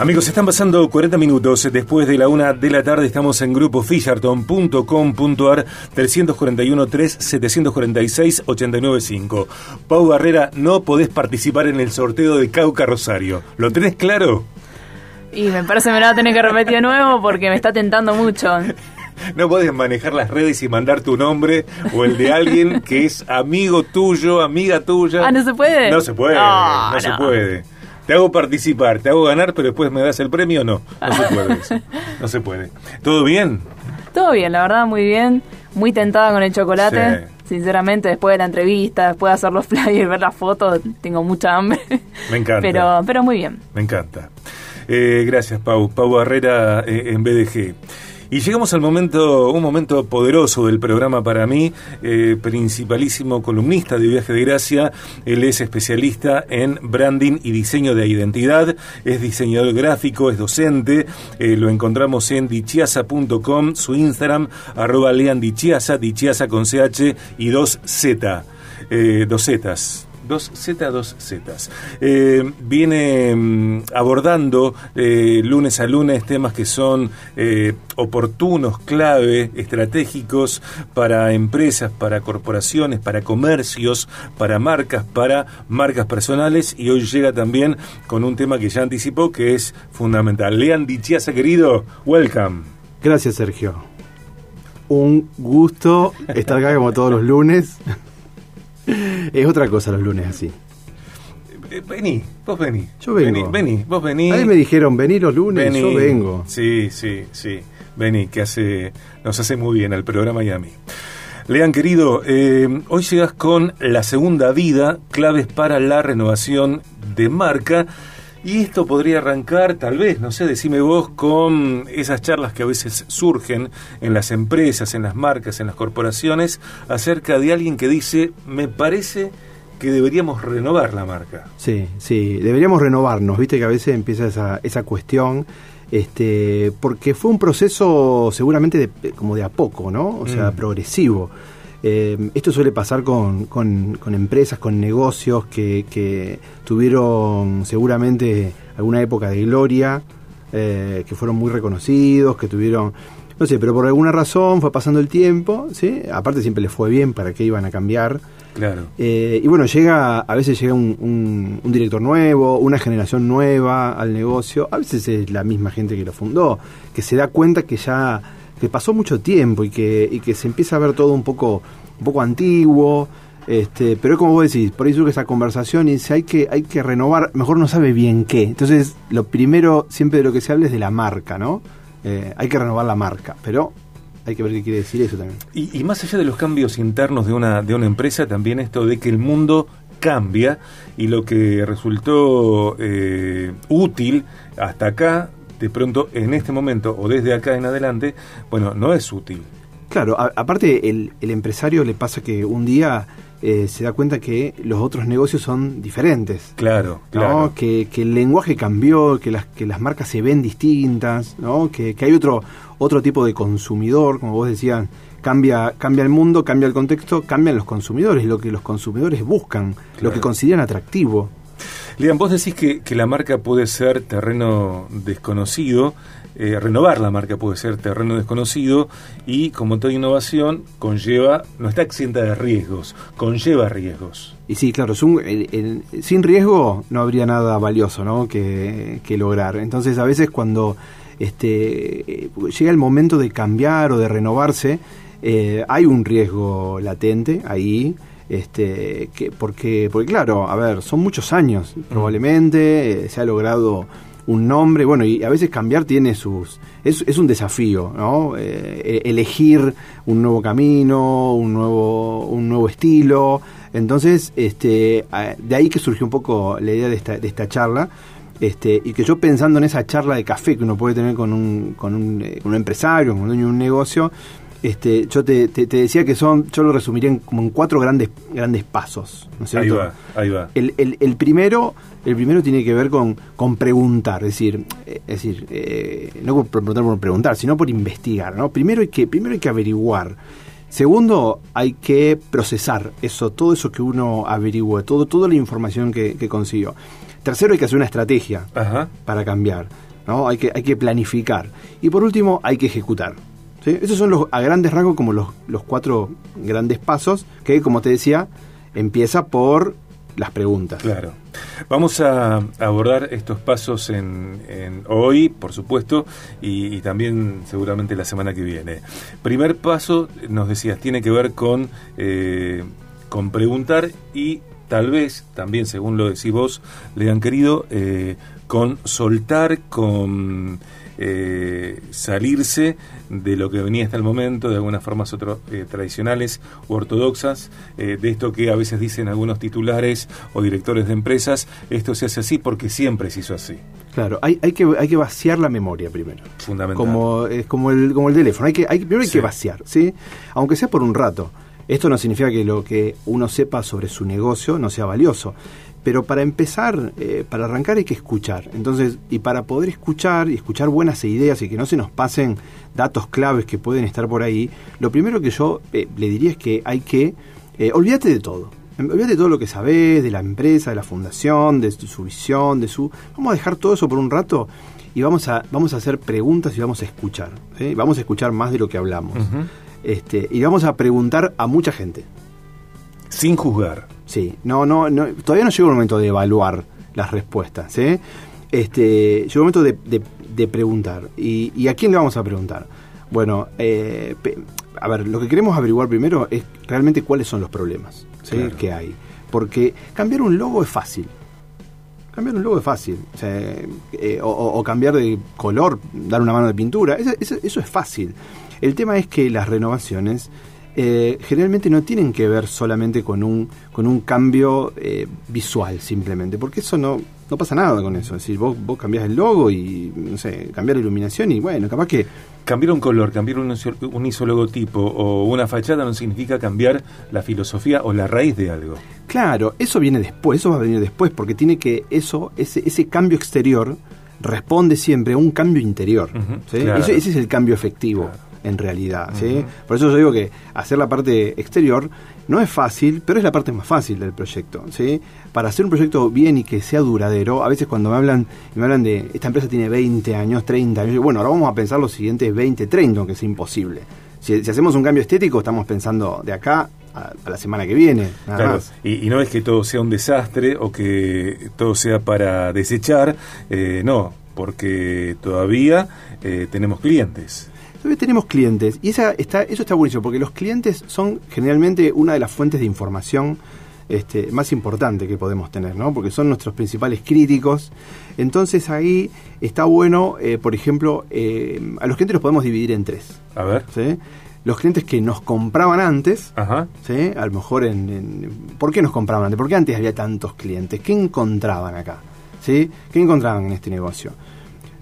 Amigos, están pasando 40 minutos. Después de la una de la tarde estamos en grupo fisherton.com.ar 341 3 746 895. Pau Barrera, no podés participar en el sorteo de Cauca Rosario. ¿Lo tenés claro? Y me parece que me lo va a tener que repetir de nuevo porque me está tentando mucho. No podés manejar las redes y mandar tu nombre o el de alguien que es amigo tuyo, amiga tuya. Ah, ¿no se puede? No se puede, No, no, se puede. Te hago participar, te hago ganar, pero después me das el premio, no. No se puede eso. No se puede. ¿Todo bien? Todo bien, la verdad, muy bien. Muy tentada con el chocolate. Sí. Sinceramente, después de la entrevista, después de hacer los flyers, ver las fotos, tengo mucha hambre. Me encanta. Pero, pero muy bien. Me encanta. Eh, gracias, Pau. Pau Barrera eh, en BDG. Y llegamos al momento, un momento poderoso del programa para mí, eh, principalísimo columnista de Viaje de Gracia. Él es especialista en branding y diseño de identidad, es diseñador gráfico, es docente. eh, lo encontramos en dichiasa.com, su Instagram, arroba lean dichiasa, con CH y dos Z, eh, dos Zetas. Dos Z, dos Zetas. Eh, viene mm, abordando eh, lunes a lunes temas que son eh, oportunos, clave, estratégicos para empresas, para corporaciones, para comercios, para marcas, para marcas personales y hoy llega también con un tema que ya anticipó que es fundamental. Lean Dichiasa, querido, welcome. Gracias, Sergio. Un gusto estar acá como todos los lunes. Es otra cosa los lunes así. Eh, Vení, vos vení. Yo vengo. Vení, vení, vos vení. A mí me dijeron, vení los lunes, Vení. yo vengo. Sí, sí, sí. Vení, que hace, nos hace muy bien al programa y a mí. Lean, querido, eh, hoy llegas con la segunda vida, claves para la renovación de marca. Y esto podría arrancar, tal vez, no sé, decime vos, con esas charlas que a veces surgen en las empresas, en las marcas, en las corporaciones, acerca de alguien que dice, me parece que deberíamos renovar la marca. Sí, sí, deberíamos renovarnos, viste que a veces empieza esa, esa cuestión, este, porque fue un proceso seguramente de- como de a poco, ¿no? O sea, Mm. progresivo. Eh, esto suele pasar con, con- con empresas, con negocios que, que tuvieron seguramente alguna época de gloria, eh, que fueron muy reconocidos, que tuvieron, no sé, pero por alguna razón fue pasando el tiempo, ¿sí? Aparte siempre les fue bien, ¿para qué iban a cambiar? Claro. Eh, y bueno, llega, a veces llega un, un- un director nuevo, una generación nueva al negocio, a veces es la misma gente que lo fundó, que se da cuenta que ya que pasó mucho tiempo y que, y que se empieza a ver todo un poco, un poco antiguo, este, pero es como vos decís, por ahí surge esa conversación y dice hay que, hay que renovar, mejor no sabe bien qué. Entonces, lo primero siempre de lo que se habla es de la marca, ¿no? Eh, hay que renovar la marca, pero hay que ver qué quiere decir eso también. Y, más allá de los cambios internos de una, de una empresa, también esto de que el mundo cambia y lo que resultó eh, útil hasta acá, de pronto en este momento o desde acá en adelante, bueno, no es útil. Claro, a- aparte el, el empresario le pasa que un día eh, se da cuenta que los otros negocios son diferentes. Claro, ¿no? claro. Que, que el lenguaje cambió, que las, que las marcas se ven distintas, ¿no? que, que hay otro, otro tipo de consumidor, como vos decías, cambia, cambia el mundo, cambia el contexto, cambian los consumidores, lo que los consumidores buscan, lo que consideran atractivo. Lean, vos decís que, que la marca puede ser terreno desconocido, eh, renovar la marca puede ser terreno desconocido y como toda innovación conlleva, no está exenta de riesgos, conlleva riesgos. Y sí, claro, es un- el- sin riesgo no habría nada valioso ¿no? que, que lograr. Entonces, a veces cuando este, llega el momento de cambiar o de renovarse, eh, hay un riesgo latente ahí. Este, que, porque, porque, claro, a ver, son muchos años, probablemente, eh, se ha logrado un nombre, bueno, y a veces cambiar tiene sus... Es, es un desafío, ¿no? Eh, e- elegir un nuevo camino, un nuevo, un nuevo estilo. Entonces, este, de ahí que surgió un poco la idea de esta, de esta charla. Este, y que yo pensando en esa charla de café que uno puede tener con un, con un, eh, con un empresario, con un dueño de un negocio, este, yo te, te- te decía que son, yo lo resumiría en, como en cuatro grandes, grandes pasos. ¿no es Ahí va, ahí va. El, el- el primero, el primero tiene que ver con, con preguntar, es decir, eh, es decir, eh, no por preguntar por preguntar, sino por investigar, ¿no? Primero hay que, primero hay que averiguar. Segundo, hay que procesar eso, todo eso que uno averigüe, todo, toda la información que, que consiguió. Tercero, hay que hacer una estrategia Ajá. para cambiar. ¿no? Hay que, hay que planificar. Y por último, hay que ejecutar. Esos son los, a grandes rasgos como los, los cuatro grandes pasos que, como te decía, empieza por las preguntas. Claro. Vamos a abordar estos pasos en, hoy, por supuesto, y, y, también seguramente la semana que viene. Primer paso, nos decías, tiene que ver con, eh, con preguntar y tal vez, también según lo decís vos, le han querido, eh, con soltar, con eh, salirse de lo que venía hasta el momento, de algunas formas otro, eh, tradicionales u ortodoxas, eh, de esto que a veces dicen algunos titulares o directores de empresas, esto se hace así porque siempre se hizo así. Claro, hay, hay, que, hay que vaciar la memoria primero. Fundamental. Como, es como, el, como el teléfono, hay que, hay, primero hay sí. que vaciar, ¿sí? Aunque sea por un rato. Esto no significa que lo que uno sepa sobre su negocio no sea valioso. Pero para empezar, eh, para arrancar hay que escuchar. Entonces, y para poder escuchar y escuchar buenas ideas y que no se nos pasen datos claves que pueden estar por ahí, lo primero que yo eh, le diría es que hay que, eh, olvídate de todo. Olvídate de todo lo que sabes, de la empresa, de la fundación, de su, su visión, de su... Vamos a dejar todo eso por un rato y vamos a, vamos a hacer preguntas y vamos a escuchar. ¿sí? Vamos a escuchar más de lo que hablamos. Uh -huh. este, y vamos a preguntar a mucha gente. Sin juzgar. Sí, no, no, no, todavía no llegó el momento de evaluar las respuestas. ¿eh? Este, llegó el momento de, de, de preguntar. ¿Y, ¿Y, a quién le vamos a preguntar? Bueno, eh, a ver, lo que queremos averiguar primero es realmente cuáles son los problemas ¿sí? claro. que hay. Porque cambiar un logo es fácil. Cambiar un logo es fácil. O, sea, eh, o, o, cambiar de color, dar una mano de pintura, eso, eso, eso es fácil. El tema es que las renovaciones eh, generalmente no tienen que ver solamente con un, con un cambio eh, visual simplemente, porque eso no, no pasa nada con eso. Es decir, vos, vos cambiás el logo y, no sé, cambiar la iluminación y bueno, capaz que... Cambiar un color, cambiar un, un isologotipo o una fachada no significa cambiar la filosofía o la raíz de algo. Claro, eso viene después, eso va a venir después, porque tiene que eso, ese, ese cambio exterior responde siempre a un cambio interior. Uh -huh, ¿sí? claro. ese, ese, es el cambio efectivo. Claro en realidad. ¿sí? Uh -huh. Por eso yo digo que hacer la parte exterior no es fácil, pero es la parte más fácil del proyecto. ¿sí? Para hacer un proyecto bien y que sea duradero, a veces cuando me hablan, me hablan de esta empresa tiene 20 años, 30 años, bueno, ahora vamos a pensar los siguientes 20, 30, aunque es imposible. Si, si, hacemos un cambio estético, estamos pensando de acá a, a la semana que viene. claro, y, y, no es que todo sea un desastre o que todo sea para desechar, eh, no, porque todavía eh, tenemos clientes. Entonces tenemos clientes y esa está, eso está buenísimo porque los clientes son generalmente una de las fuentes de información este, más importante que podemos tener, ¿no? Porque son nuestros principales críticos. Entonces ahí está bueno, eh, por ejemplo, eh, a los clientes los podemos dividir en tres. A ver. ¿sí? Los clientes que nos compraban antes, Ajá. ¿sí? a lo mejor en, en, ¿Por qué nos compraban antes? Porque antes había tantos clientes. ¿Qué encontraban acá? ¿Sí? ¿Qué encontraban en este negocio?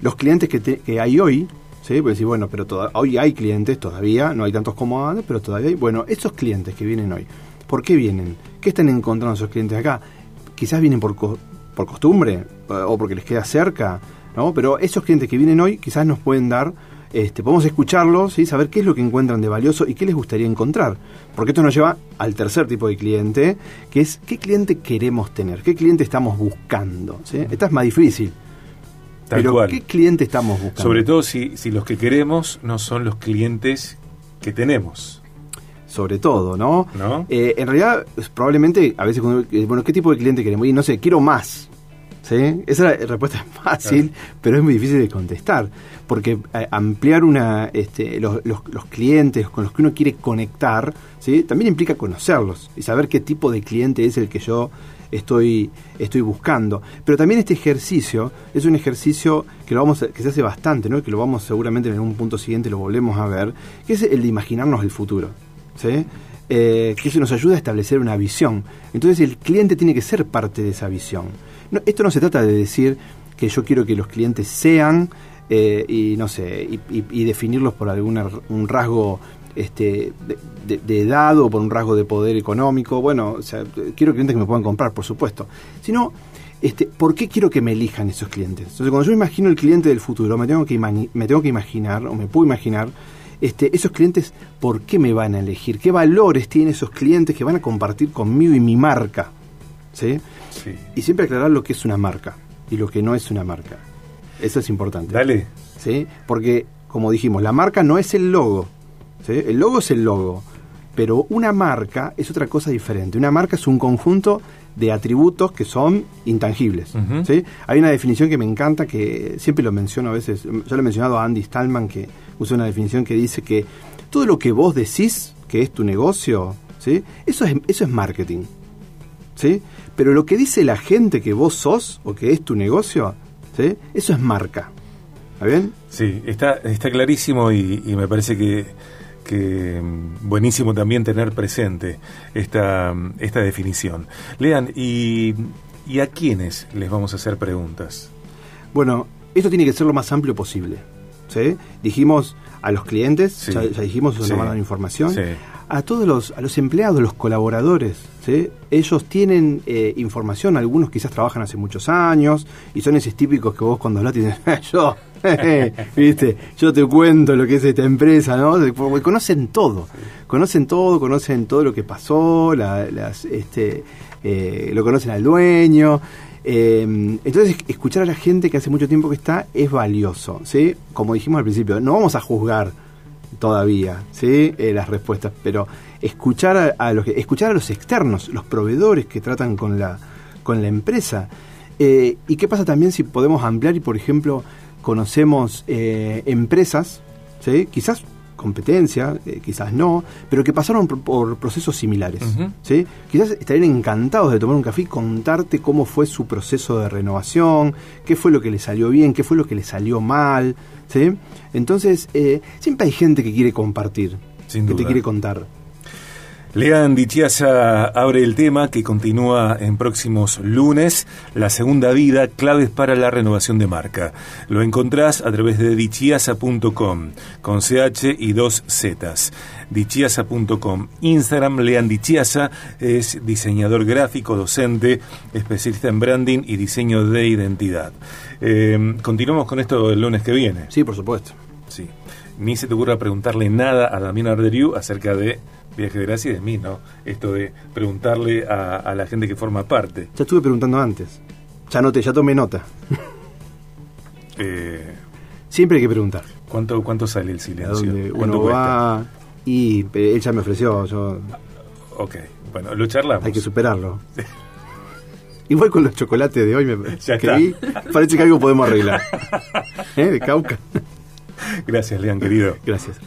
Los clientes que, te, que hay hoy, ¿sí? Pues decir, bueno, pero hoy hay clientes todavía, no hay tantos como antes, pero todavía hay. Bueno, esos clientes que vienen hoy, ¿por qué vienen? ¿Qué están encontrando esos clientes acá? Quizás vienen por, co por costumbre o porque les queda cerca, ¿no? Pero esos clientes que vienen hoy quizás nos pueden dar, este, podemos escucharlos, ¿sí? saber qué es lo que encuentran de valioso y qué les gustaría encontrar. Porque esto nos lleva al tercer tipo de cliente, que es qué cliente queremos tener, qué cliente estamos buscando. ¿sí? Esta es más difícil. Tal Pero cual. ¿qué cliente estamos buscando? Sobre todo si, si los que queremos no son los clientes que tenemos. Sobre todo, ¿no? ¿No? Eh, en realidad, probablemente, a veces, cuando, bueno, ¿qué tipo de cliente queremos? Y no sé, quiero más. ¿Sí? Esa respuesta es fácil, claro. pero es muy difícil de contestar. Porque eh, ampliar una este, los, los, los, clientes con los que uno quiere conectar, ¿sí? también implica conocerlos y saber qué tipo de cliente es el que yo estoy, estoy buscando. Pero también este ejercicio es un ejercicio que lo vamos a, que se hace bastante, ¿no? que lo vamos seguramente en un punto siguiente lo volvemos a ver, que es el de imaginarnos el futuro. ¿sí? Eh, que eso nos ayuda a establecer una visión. Entonces el cliente tiene que ser parte de esa visión. Esto no se trata de decir que yo quiero que los clientes sean eh, y no sé y, y, definirlos por algún un rasgo este, de, de, edad o por un rasgo de poder económico. Bueno, o sea, quiero clientes que me puedan comprar, por supuesto. Sino, este, ¿por qué quiero que me elijan esos clientes? Entonces, cuando yo imagino el cliente del futuro, me tengo que, me tengo que imaginar, o me puedo imaginar, este, esos clientes, ¿por qué me van a elegir? ¿Qué valores tienen esos clientes que van a compartir conmigo y mi marca? ¿Sí? sí. Y siempre aclarar lo que es una marca y lo que no es una marca. Eso es importante. Dale. ¿Sí? Porque, como dijimos, la marca no es el logo. ¿Sí? El logo es el logo. Pero una marca es otra cosa diferente. Una marca es un conjunto de atributos que son intangibles. Hay una definición que me encanta, que siempre lo menciono a veces, yo lo he mencionado a Andy Stallman, que usa una definición que dice que todo lo que vos decís que es tu negocio, ¿sí? eso, es, eso es marketing. ¿sí? Pero lo que dice la gente que vos sos o que es tu negocio, ¿sí? eso es marca. ¿Está bien? Sí, está, está clarísimo y, y me parece que, que mm, buenísimo también tener presente esta, mm, esta definición. Lean, y, ¿y a quiénes les vamos a hacer preguntas? Bueno, esto tiene que ser lo más amplio posible. ¿sí? Dijimos a los clientes, Sí. ya, ya dijimos, eso Sí. nos mandan información. A todos los, a los empleados, los colaboradores, ¿sí? ellos tienen eh, información, algunos quizás trabajan hace muchos años y son esos típicos que vos cuando hablas dicen, yo, viste, yo te cuento lo que es esta empresa, ¿no? Conocen todo, conocen todo, conocen todo lo que pasó, este, eh, lo conocen al dueño. Eh, entonces, escuchar a la gente que hace mucho tiempo que está es valioso, ¿sí? Como dijimos al principio, no vamos a juzgar todavía, ¿sí? Eh, las respuestas, pero escuchar a, a los que, escuchar a los externos, los proveedores que tratan con la con la empresa. Eh, ¿Y qué pasa también si podemos ampliar y, por ejemplo, conocemos eh, empresas, ¿sí? quizás competencia, eh, quizás no, pero que pasaron por, por procesos similares. ¿sí? Quizás estarían encantados de tomar un café y contarte cómo fue su proceso de renovación, qué fue lo que le salió bien, qué fue lo que le salió mal. ¿sí? Entonces, eh, siempre hay gente que quiere compartir, Sin que duda. te quiere contar. Lean Dichiasa abre el tema que continúa en próximos lunes, la segunda vida, claves para la renovación de marca. Lo encontrás a través de dichiasa.com, con CH y dos Zetas. Dichiasa.com. Instagram, Lean Dichiasa, es diseñador gráfico, docente, especialista en branding y diseño de identidad. Eh, continuamos con esto el lunes que viene. Sí, por supuesto. Sí. Ni se te ocurra preguntarle nada a Damián Arderiu acerca de Viaje de Gracia y de mí, ¿no? Esto de preguntarle a, a la gente que forma parte. Ya estuve preguntando antes. Ya noté, ya tomé nota. Eh, Siempre hay que preguntar. ¿cuánto, ¿Cuánto sale el silencio? dónde ¿Cuánto uno cuesta? va y eh, él ya me ofreció, yo Ok, bueno, lo charlamos. hay que superarlo. Igual con los chocolates de hoy me Ya está. vi, parece que algo podemos arreglar. ¿Eh? De Cauca. Gracias, Lean, querido. Gracias.